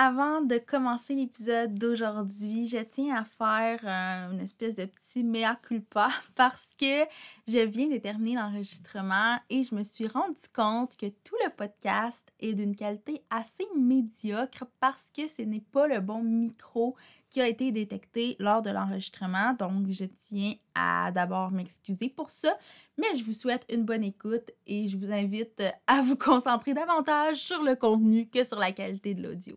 Avant de commencer l'épisode d'aujourd'hui, je tiens à faire euh, une espèce de petit mea culpa parce que je viens de terminer l'enregistrement et je me suis rendu compte que tout le podcast est d'une qualité assez médiocre parce que ce n'est pas le bon micro qui a été détecté lors de l'enregistrement. Donc, je tiens à d'abord m'excuser pour ça, mais je vous souhaite une bonne écoute et je vous invite à vous concentrer davantage sur le contenu que sur la qualité de l'audio.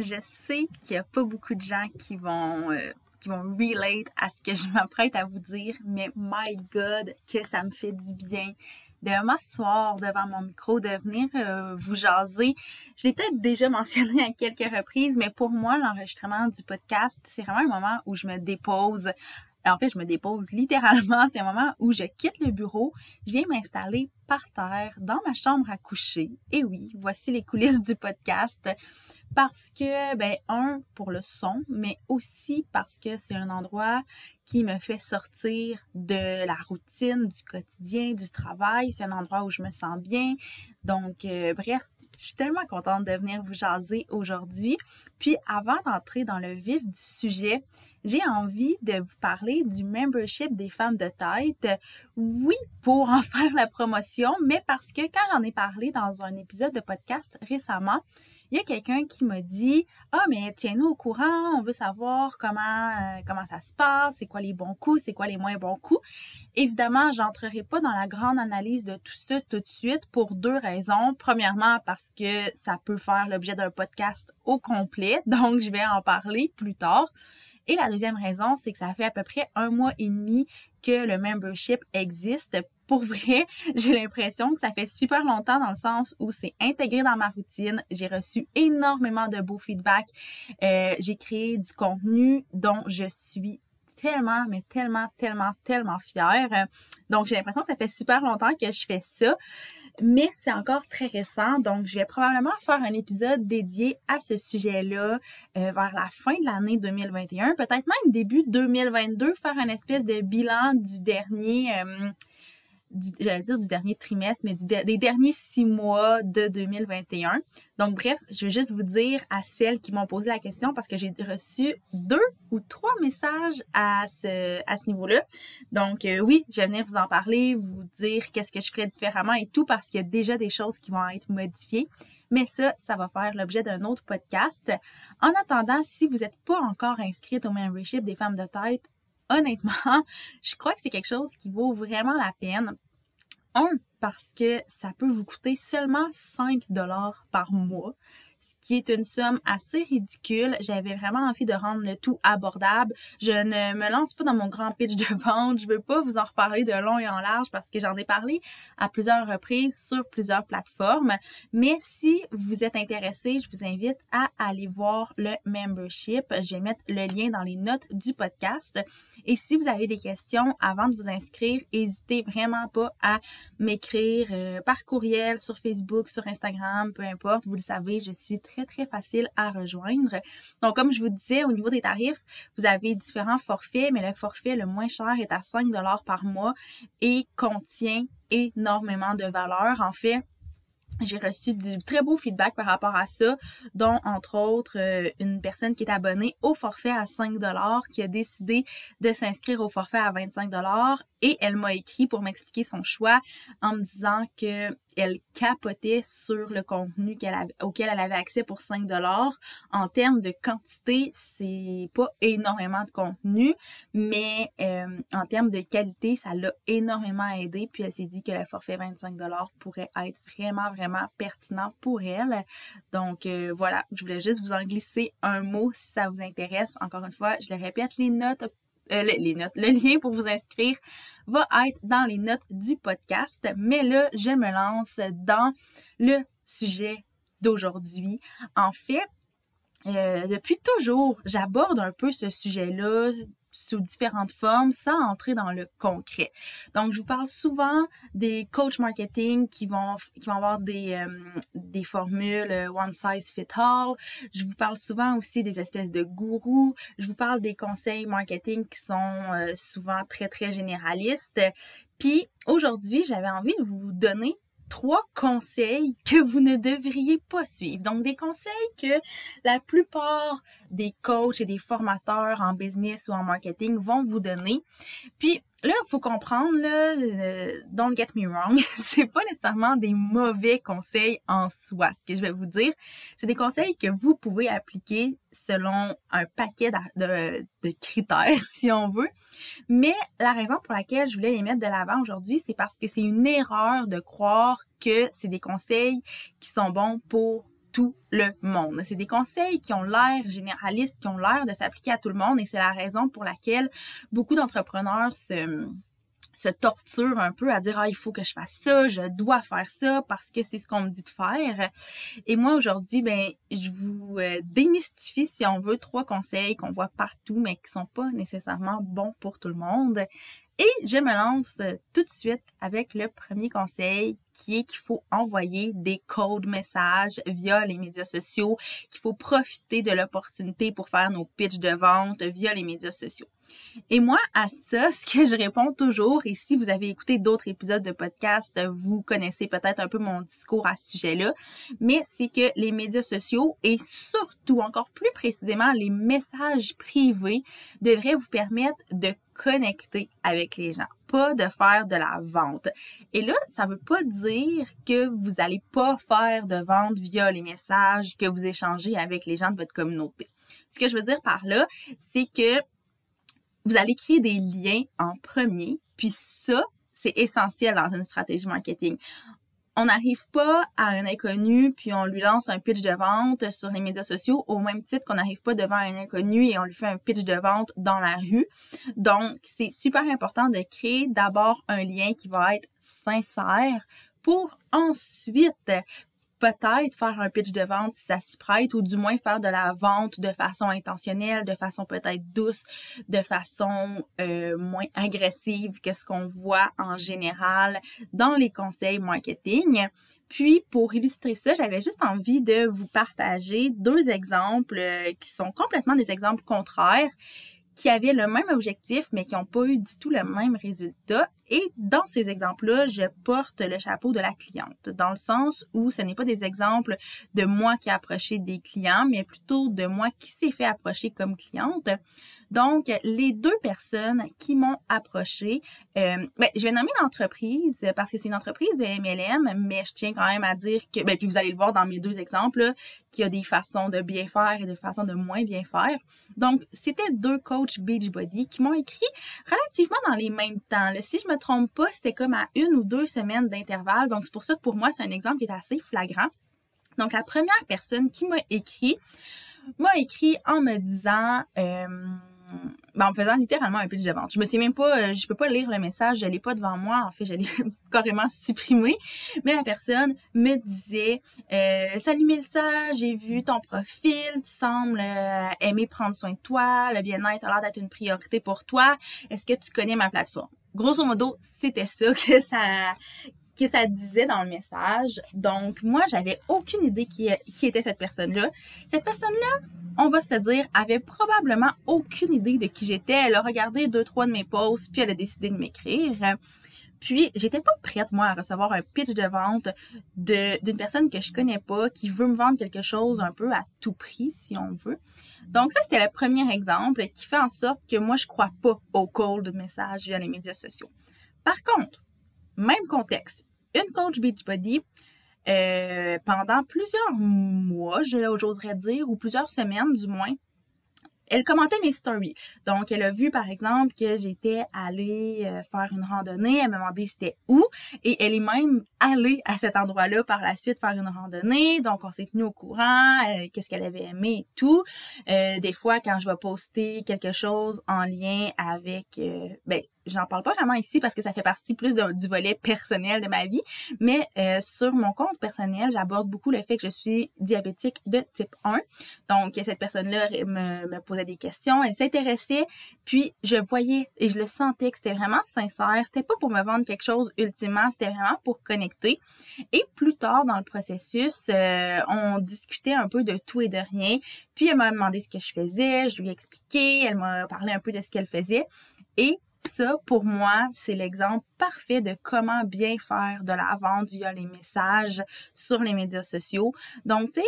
Je sais qu'il n'y a pas beaucoup de gens qui vont, euh, qui vont relate à ce que je m'apprête à vous dire, mais my God, que ça me fait du bien de m'asseoir devant mon micro, de venir euh, vous jaser. Je l'ai peut-être déjà mentionné à quelques reprises, mais pour moi, l'enregistrement du podcast, c'est vraiment un moment où je me dépose. En fait, je me dépose littéralement. C'est un moment où je quitte le bureau, je viens m'installer par terre dans ma chambre à coucher. Et oui, voici les coulisses du podcast parce que, ben, un, pour le son, mais aussi parce que c'est un endroit qui me fait sortir de la routine, du quotidien, du travail. C'est un endroit où je me sens bien. Donc, euh, bref, je suis tellement contente de venir vous jaser aujourd'hui. Puis, avant d'entrer dans le vif du sujet, j'ai envie de vous parler du membership des femmes de tête. Oui, pour en faire la promotion, mais parce que quand j'en ai parlé dans un épisode de podcast récemment, il y a quelqu'un qui m'a dit Ah, mais tiens-nous au courant, on veut savoir comment, euh, comment ça se passe, c'est quoi les bons coups, c'est quoi les moins bons coups. Évidemment, j'entrerai pas dans la grande analyse de tout ça tout de suite pour deux raisons. Premièrement, parce que ça peut faire l'objet d'un podcast au complet, donc je vais en parler plus tard. Et la deuxième raison, c'est que ça fait à peu près un mois et demi que le membership existe. Pour vrai, j'ai l'impression que ça fait super longtemps dans le sens où c'est intégré dans ma routine. J'ai reçu énormément de beaux feedbacks. Euh, j'ai créé du contenu dont je suis tellement, mais tellement, tellement, tellement fière. Donc, j'ai l'impression que ça fait super longtemps que je fais ça mais c'est encore très récent, donc je vais probablement faire un épisode dédié à ce sujet-là euh, vers la fin de l'année 2021, peut-être même début 2022, faire un espèce de bilan du dernier, euh, j'allais dire du dernier trimestre, mais du des derniers six mois de 2021. Donc, bref, je vais juste vous dire à celles qui m'ont posé la question parce que j'ai reçu deux ou trois messages à ce, à ce niveau-là. Donc, euh, oui, je vais venir vous en parler, vous dire qu'est-ce que je ferais différemment et tout parce qu'il y a déjà des choses qui vont être modifiées. Mais ça, ça va faire l'objet d'un autre podcast. En attendant, si vous n'êtes pas encore inscrite au membership des femmes de tête, honnêtement, je crois que c'est quelque chose qui vaut vraiment la peine. Un, parce que ça peut vous coûter seulement 5 dollars par mois qui est une somme assez ridicule. J'avais vraiment envie de rendre le tout abordable. Je ne me lance pas dans mon grand pitch de vente. Je veux pas vous en reparler de long et en large parce que j'en ai parlé à plusieurs reprises sur plusieurs plateformes. Mais si vous êtes intéressé, je vous invite à aller voir le membership. Je vais mettre le lien dans les notes du podcast. Et si vous avez des questions avant de vous inscrire, n'hésitez vraiment pas à m'écrire euh, par courriel, sur Facebook, sur Instagram, peu importe. Vous le savez, je suis très, très facile à rejoindre. Donc, comme je vous disais, au niveau des tarifs, vous avez différents forfaits, mais le forfait le moins cher est à 5 par mois et contient énormément de valeur. En fait, j'ai reçu du très beau feedback par rapport à ça, dont entre autres euh, une personne qui est abonnée au forfait à 5 qui a décidé de s'inscrire au forfait à 25 et elle m'a écrit pour m'expliquer son choix en me disant que elle capotait sur le contenu auquel elle avait accès pour 5 dollars. En termes de quantité, c'est pas énormément de contenu, mais euh, en termes de qualité, ça l'a énormément aidé. Puis elle s'est dit que le forfait 25 dollars pourrait être vraiment, vraiment pertinent pour elle. Donc euh, voilà, je voulais juste vous en glisser un mot si ça vous intéresse. Encore une fois, je le répète, les notes euh, les notes, le lien pour vous inscrire va être dans les notes du podcast. Mais là, je me lance dans le sujet d'aujourd'hui. En fait, euh, depuis toujours, j'aborde un peu ce sujet-là sous différentes formes sans entrer dans le concret. Donc, je vous parle souvent des coach marketing qui vont, avoir des, euh, formules euh, one size fit all. Je vous parle souvent aussi des espèces de gourous. Je vous parle des conseils marketing qui sont souvent très, très généralistes. Puis, aujourd'hui, j'avais envie de vous donner trois conseils que vous ne devriez pas suivre. Donc, des conseils que la plupart des coachs et des formateurs en business ou en marketing vont vous donner. Puis, là, il faut comprendre, là, euh, don't get me wrong, c'est pas nécessairement des mauvais conseils en soi, ce que je vais vous dire. C'est des conseils que vous pouvez appliquer selon un paquet de, de, critères, si on veut. Mais la raison pour laquelle je voulais les mettre de l'avant aujourd'hui, c'est parce que c'est une erreur de croire que c'est des conseils qui sont bons pour tout le monde. C'est des conseils qui ont l'air généralistes, qui ont l'air de s'appliquer à tout le monde et c'est la raison pour laquelle beaucoup d'entrepreneurs se se torturent un peu à dire ah il faut que je fasse ça, je dois faire ça parce que c'est ce qu'on me dit de faire. Et moi aujourd'hui ben je vous euh, démystifie si on veut trois conseils qu'on voit partout mais qui sont pas nécessairement bons pour tout le monde. Et je me lance euh, tout de suite avec le premier conseil qui est qu'il faut envoyer des codes messages via les médias sociaux, qu'il faut profiter de l'opportunité pour faire nos pitches de vente via les médias sociaux. Et moi, à ça, ce que je réponds toujours, et si vous avez écouté d'autres épisodes de podcast, vous connaissez peut-être un peu mon discours à ce sujet-là, mais c'est que les médias sociaux et surtout, encore plus précisément, les messages privés devraient vous permettre de connecter avec les gens, pas de faire de la vente. Et là, ça veut pas dire que vous allez pas faire de vente via les messages que vous échangez avec les gens de votre communauté. Ce que je veux dire par là, c'est que vous allez créer des liens en premier, puis ça, c'est essentiel dans une stratégie marketing. On n'arrive pas à un inconnu puis on lui lance un pitch de vente sur les médias sociaux au même titre qu'on n'arrive pas devant un inconnu et on lui fait un pitch de vente dans la rue. Donc, c'est super important de créer d'abord un lien qui va être sincère pour ensuite peut-être faire un pitch de vente si ça s'y prête, ou du moins faire de la vente de façon intentionnelle, de façon peut-être douce, de façon euh, moins agressive que ce qu'on voit en général dans les conseils marketing. Puis, pour illustrer ça, j'avais juste envie de vous partager deux exemples euh, qui sont complètement des exemples contraires qui avaient le même objectif, mais qui n'ont pas eu du tout le même résultat. Et dans ces exemples-là, je porte le chapeau de la cliente, dans le sens où ce n'est pas des exemples de moi qui ai approché des clients, mais plutôt de moi qui s'est fait approcher comme cliente. Donc, les deux personnes qui m'ont approché, euh, ben, je vais nommer l'entreprise parce que c'est une entreprise de MLM, mais je tiens quand même à dire que, ben, puis vous allez le voir dans mes deux exemples, qu'il y a des façons de bien faire et des façons de moins bien faire. Donc, c'était deux coachs Beachbody qui m'ont écrit relativement dans les mêmes temps. si je me trompe pas, c'était comme à une ou deux semaines d'intervalle. Donc, c'est pour ça que pour moi, c'est un exemple qui est assez flagrant. Donc, la première personne qui m'a écrit m'a écrit en me disant... Euh, ben, en faisant littéralement un pitch de vente. Je me sais même pas, euh, je peux pas lire le message, je l'ai pas devant moi. En fait, je l'ai carrément supprimé. Mais la personne me disait euh, Salut Mélissa, j'ai vu ton profil, tu sembles euh, aimer prendre soin de toi, le bien-être a l'air d'être une priorité pour toi. Est-ce que tu connais ma plateforme? Grosso modo, c'était ça que ça que ça disait dans le message. Donc, moi, j'avais aucune idée qui, qui était cette personne-là. Cette personne-là, on va se dire, avait probablement aucune idée de qui j'étais. Elle a regardé deux, trois de mes posts, puis elle a décidé de m'écrire. Puis, j'étais pas prête, moi, à recevoir un pitch de vente d'une personne que je connais pas, qui veut me vendre quelque chose un peu à tout prix, si on veut. Donc, ça, c'était le premier exemple qui fait en sorte que moi, je crois pas au cold message via les médias sociaux. Par contre, même contexte une coach Beachbody euh, pendant plusieurs mois, j'oserais dire, ou plusieurs semaines du moins. Elle commentait mes stories. Donc, elle a vu, par exemple, que j'étais allée euh, faire une randonnée. Elle m'a demandé c'était où. Et elle est même allée à cet endroit-là par la suite faire une randonnée. Donc, on s'est tenu au courant, euh, qu'est-ce qu'elle avait aimé et tout. des fois, quand je vais poster quelque chose en lien avec... ben, j'en parle pas vraiment ici parce que ça fait partie plus du volet personnel de ma vie, mais euh, sur mon compte personnel, j'aborde beaucoup le fait que je suis diabétique de type 1. Donc, cette personne-là me, me posait des questions, elle s'intéressait, puis je voyais et je le sentais que c'était vraiment sincère. C'était pas pour me vendre quelque chose ultimement, c'était vraiment pour connecter. Et plus tard dans le processus, euh, on discutait un peu de tout et de rien. Puis elle m'a demandé ce que je faisais, je lui ai expliqué, elle m'a parlé un peu de ce qu'elle faisait. Et ça, pour moi, c'est l'exemple parfait de comment bien faire de la vente via les messages sur les médias sociaux. Donc, tu sais,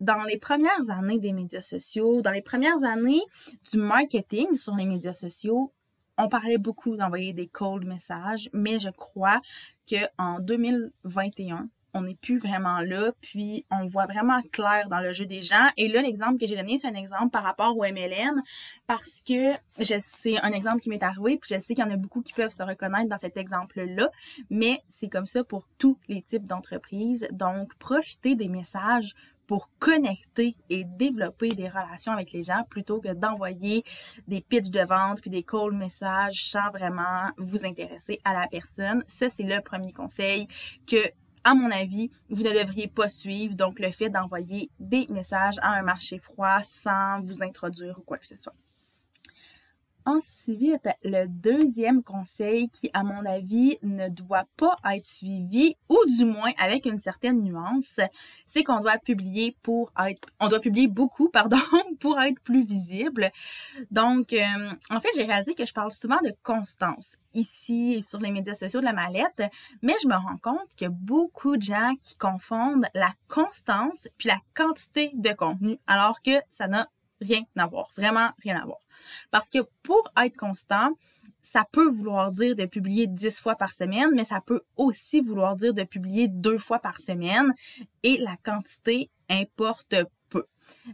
dans les premières années des médias sociaux, dans les premières années du marketing sur les médias sociaux, on parlait beaucoup d'envoyer des cold messages, mais je crois que en 2021, on n'est plus vraiment là, puis on voit vraiment clair dans le jeu des gens. Et là, l'exemple que j'ai donné, c'est un exemple par rapport au MLM, parce que c'est un exemple qui m'est arrivé, puis je sais qu'il y en a beaucoup qui peuvent se reconnaître dans cet exemple-là, mais c'est comme ça pour tous les types d'entreprises. Donc, profitez des messages pour connecter et développer des relations avec les gens plutôt que d'envoyer des pitches de vente puis des call messages sans vraiment vous intéresser à la personne. Ça, c'est le premier conseil que à mon avis, vous ne devriez pas suivre. Donc, le fait d'envoyer des messages à un marché froid sans vous introduire ou quoi que ce soit. Ensuite, le deuxième conseil qui, à mon avis, ne doit pas être suivi, ou du moins avec une certaine nuance, c'est qu'on doit publier pour être, on doit publier beaucoup, pardon, pour être plus visible. Donc, euh, en fait, j'ai réalisé que je parle souvent de constance ici et sur les médias sociaux de la mallette, mais je me rends compte a beaucoup de gens qui confondent la constance puis la quantité de contenu, alors que ça n'a rien à voir, vraiment rien à voir. Parce que pour être constant, ça peut vouloir dire de publier dix fois par semaine, mais ça peut aussi vouloir dire de publier deux fois par semaine et la quantité importe peu.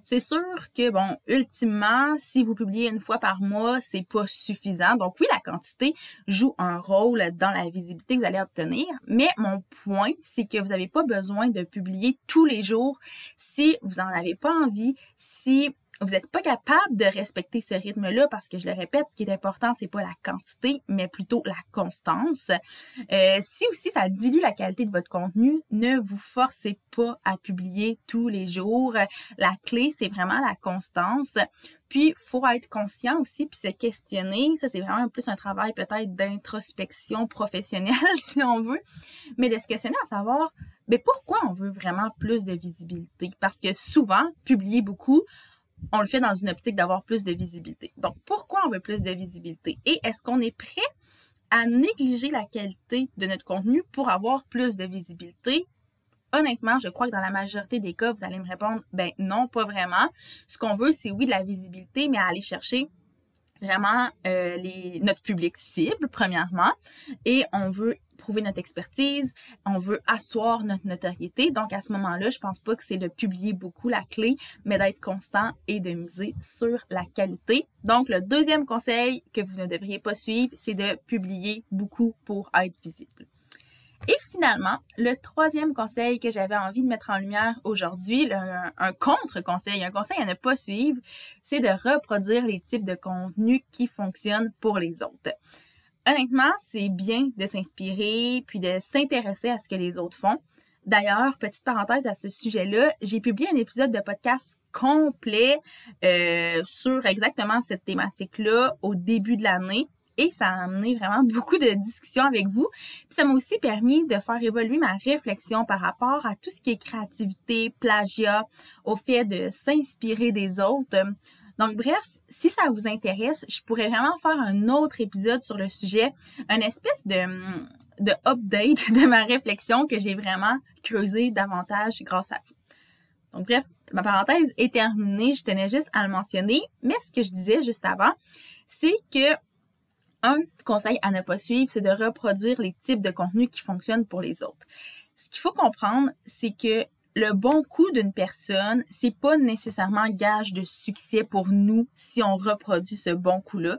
C'est sûr que, bon, ultimement, si vous publiez une fois par mois, c'est pas suffisant. Donc oui, la quantité joue un rôle dans la visibilité que vous allez obtenir, mais mon point, c'est que vous n'avez pas besoin de publier tous les jours si vous en avez pas envie, si vous n'êtes pas capable de respecter ce rythme-là parce que je le répète, ce qui est important, c'est pas la quantité, mais plutôt la constance. Euh, si aussi ça dilue la qualité de votre contenu, ne vous forcez pas à publier tous les jours. La clé, c'est vraiment la constance. Puis, faut être conscient aussi, puis se questionner. Ça, c'est vraiment plus un travail peut-être d'introspection professionnelle, si on veut. Mais de se questionner à savoir, mais ben, pourquoi on veut vraiment plus de visibilité? Parce que souvent, publier beaucoup, on le fait dans une optique d'avoir plus de visibilité. Donc, pourquoi on veut plus de visibilité? Et est-ce qu'on est prêt à négliger la qualité de notre contenu pour avoir plus de visibilité? Honnêtement, je crois que dans la majorité des cas, vous allez me répondre, ben non, pas vraiment. Ce qu'on veut, c'est oui de la visibilité, mais aller chercher vraiment euh, notre public cible, premièrement, et on veut prouver notre expertise, on veut asseoir notre notoriété. Donc, à ce moment-là, je pense pas que c'est de publier beaucoup la clé, mais d'être constant et de miser sur la qualité. Donc, le deuxième conseil que vous ne devriez pas suivre, c'est de publier beaucoup pour être visible. Et finalement, le troisième conseil que j'avais envie de mettre en lumière aujourd'hui, un, contre-conseil, un conseil à ne pas suivre, c'est de reproduire les types de contenus qui fonctionnent pour les autres. Honnêtement, c'est bien de s'inspirer puis de s'intéresser à ce que les autres font. D'ailleurs, petite parenthèse à ce sujet-là, j'ai publié un épisode de podcast complet euh, sur exactement cette thématique-là au début de l'année et ça a amené vraiment beaucoup de discussions avec vous. Puis ça m'a aussi permis de faire évoluer ma réflexion par rapport à tout ce qui est créativité, plagiat, au fait de s'inspirer des autres. Donc bref, si ça vous intéresse, je pourrais vraiment faire un autre épisode sur le sujet, une espèce de, de update de ma réflexion que j'ai vraiment creusé davantage grâce à vous. Donc bref, ma parenthèse est terminée, je tenais juste à le mentionner, mais ce que je disais juste avant, c'est que un conseil à ne pas suivre, c'est de reproduire les types de contenus qui fonctionnent pour les autres. Ce qu'il faut comprendre, c'est que le bon coup d'une personne, c'est pas nécessairement gage de succès pour nous si on reproduit ce bon coup-là.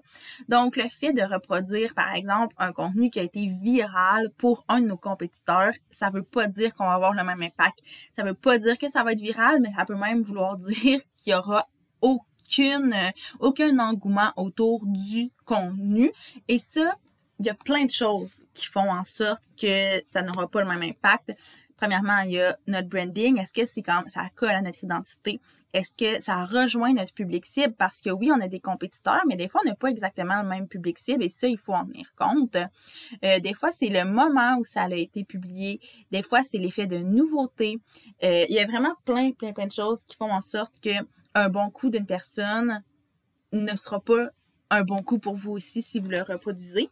Donc, le fait de reproduire, par exemple, un contenu qui a été viral pour un de nos compétiteurs, ça veut pas dire qu'on va avoir le même impact. Ça veut pas dire que ça va être viral, mais ça peut même vouloir dire qu'il y aura aucun aucun engouement autour du contenu. Et ça, il y a plein de choses qui font en sorte que ça n'aura pas le même impact. Premièrement, il y a notre branding. Est-ce que c'est quand ça colle à notre identité? Est-ce que ça rejoint notre public cible? Parce que oui, on a des compétiteurs, mais des fois, on n'a pas exactement le même public cible et ça, il faut en tenir compte. Euh, des fois, c'est le moment où ça a été publié. Des fois, c'est l'effet de nouveauté. Euh, il y a vraiment plein, plein, plein de choses qui font en sorte que un bon coup d'une personne ne sera pas un bon coup pour vous aussi si vous le reproduisez.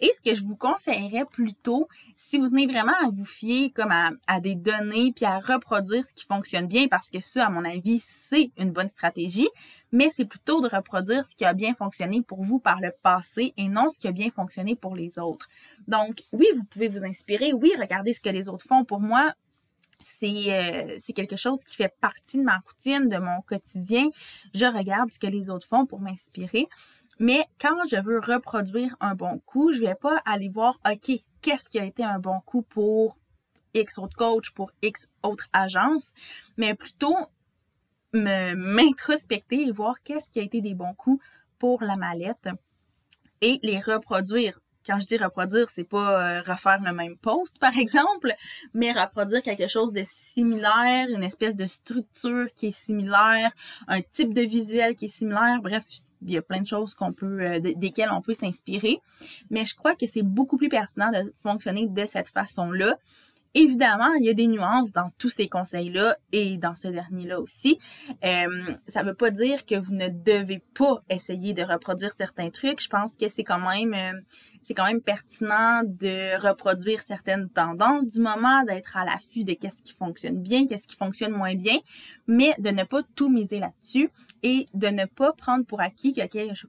Et ce que je vous conseillerais plutôt, si vous tenez vraiment à vous fier comme à, des données puis à reproduire ce qui fonctionne bien, parce que ça, à mon avis, c'est une bonne stratégie, mais c'est plutôt de reproduire ce qui a bien fonctionné pour vous par le passé et non ce qui a bien fonctionné pour les autres. Donc, oui, vous pouvez vous inspirer, oui, regardez ce que les autres font. Pour moi, euh, c'est quelque chose qui fait partie de ma routine, de mon quotidien. Je regarde ce que les autres font pour m'inspirer. Mais quand je veux reproduire un bon coup, je vais pas aller voir, OK, qu'est-ce qui a été un bon coup pour X autre coach, pour X autre agence, mais plutôt m'introspecter et voir qu'est-ce qui a été des bons coups pour la mallette et les reproduire quand je dis reproduire, c'est pas euh, refaire le même post, par exemple, mais reproduire quelque chose de similaire, une espèce de structure qui est similaire, un type de visuel qui est similaire. Bref, il y a plein de choses qu'on peut, euh, desquelles on peut s'inspirer. Mais je crois que c'est beaucoup plus pertinent de fonctionner de cette façon-là Évidemment, il y a des nuances dans tous ces conseils-là et dans ce dernier-là aussi. Euh, ça veut pas dire que vous ne devez pas essayer de reproduire certains trucs. Je pense que c'est quand même euh, c'est quand même pertinent de reproduire certaines tendances du moment, d'être à l'affût de qu'est-ce qui fonctionne bien, qu'est-ce qui fonctionne moins bien, mais de ne pas tout miser là-dessus et de ne pas prendre pour acquis que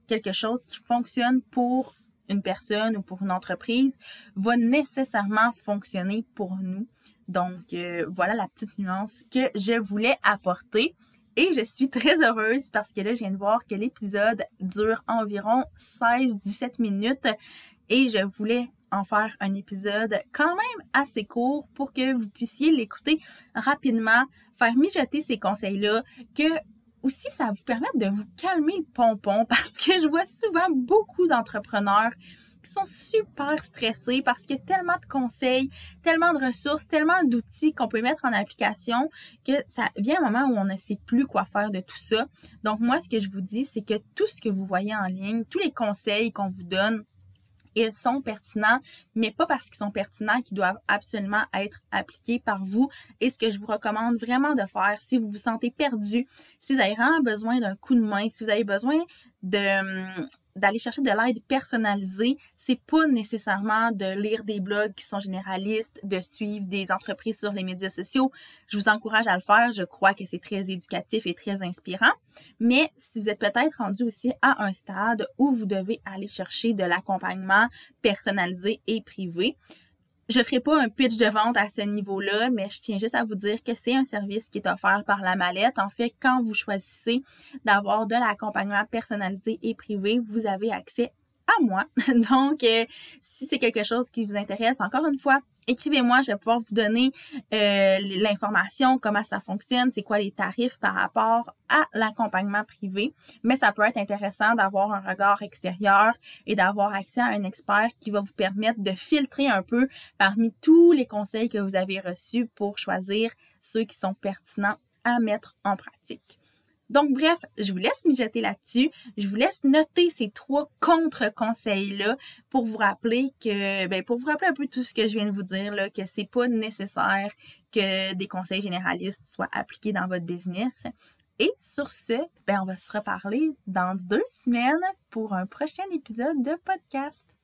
quelque chose qui fonctionne pour une personne ou pour une entreprise va nécessairement fonctionner pour nous. Donc, euh, voilà la petite nuance que je voulais apporter. Et je suis très heureuse parce que là, je viens de voir que l'épisode dure environ 16-17 minutes et je voulais en faire un épisode quand même assez court pour que vous puissiez l'écouter rapidement, faire mijoter ces conseils-là, que aussi, ça va vous permettre de vous calmer le pompon parce que je vois souvent beaucoup d'entrepreneurs qui sont super stressés parce qu'il y a tellement de conseils, tellement de ressources, tellement d'outils qu'on peut mettre en application que ça vient un moment où on ne sait plus quoi faire de tout ça. Donc moi, ce que je vous dis, c'est que tout ce que vous voyez en ligne, tous les conseils qu'on vous donne, ils sont pertinents, mais pas parce qu'ils sont pertinents qu'ils doivent absolument être appliqués par vous. Et ce que je vous recommande vraiment de faire, si vous vous sentez perdu, si vous avez vraiment besoin d'un coup de main, si vous avez besoin de, d'aller chercher de l'aide personnalisée, c'est pas nécessairement de lire des blogs qui sont généralistes, de suivre des entreprises sur les médias sociaux. Je vous encourage à le faire. Je crois que c'est très éducatif et très inspirant. Mais si vous êtes peut-être rendu aussi à un stade où vous devez aller chercher de l'accompagnement personnalisé et privé, je ferai pas un pitch de vente à ce niveau-là, mais je tiens juste à vous dire que c'est un service qui est offert par la mallette. En fait, quand vous choisissez d'avoir de l'accompagnement personnalisé et privé, vous avez accès à moi. Donc, euh, si c'est quelque chose qui vous intéresse, encore une fois, écrivez-moi, je vais pouvoir vous donner euh, l'information, comment ça fonctionne, c'est quoi les tarifs par rapport à l'accompagnement privé. Mais ça peut être intéressant d'avoir un regard extérieur et d'avoir accès à un expert qui va vous permettre de filtrer un peu parmi tous les conseils que vous avez reçus pour choisir ceux qui sont pertinents à mettre en pratique. Donc, bref, je vous laisse mijoter là-dessus. Je vous laisse noter ces trois contre-conseils-là pour vous rappeler que, ben, pour vous rappeler un peu tout ce que je viens de vous dire, là, que c'est pas nécessaire que des conseils généralistes soient appliqués dans votre business. Et sur ce, ben, on va se reparler dans deux semaines pour un prochain épisode de podcast.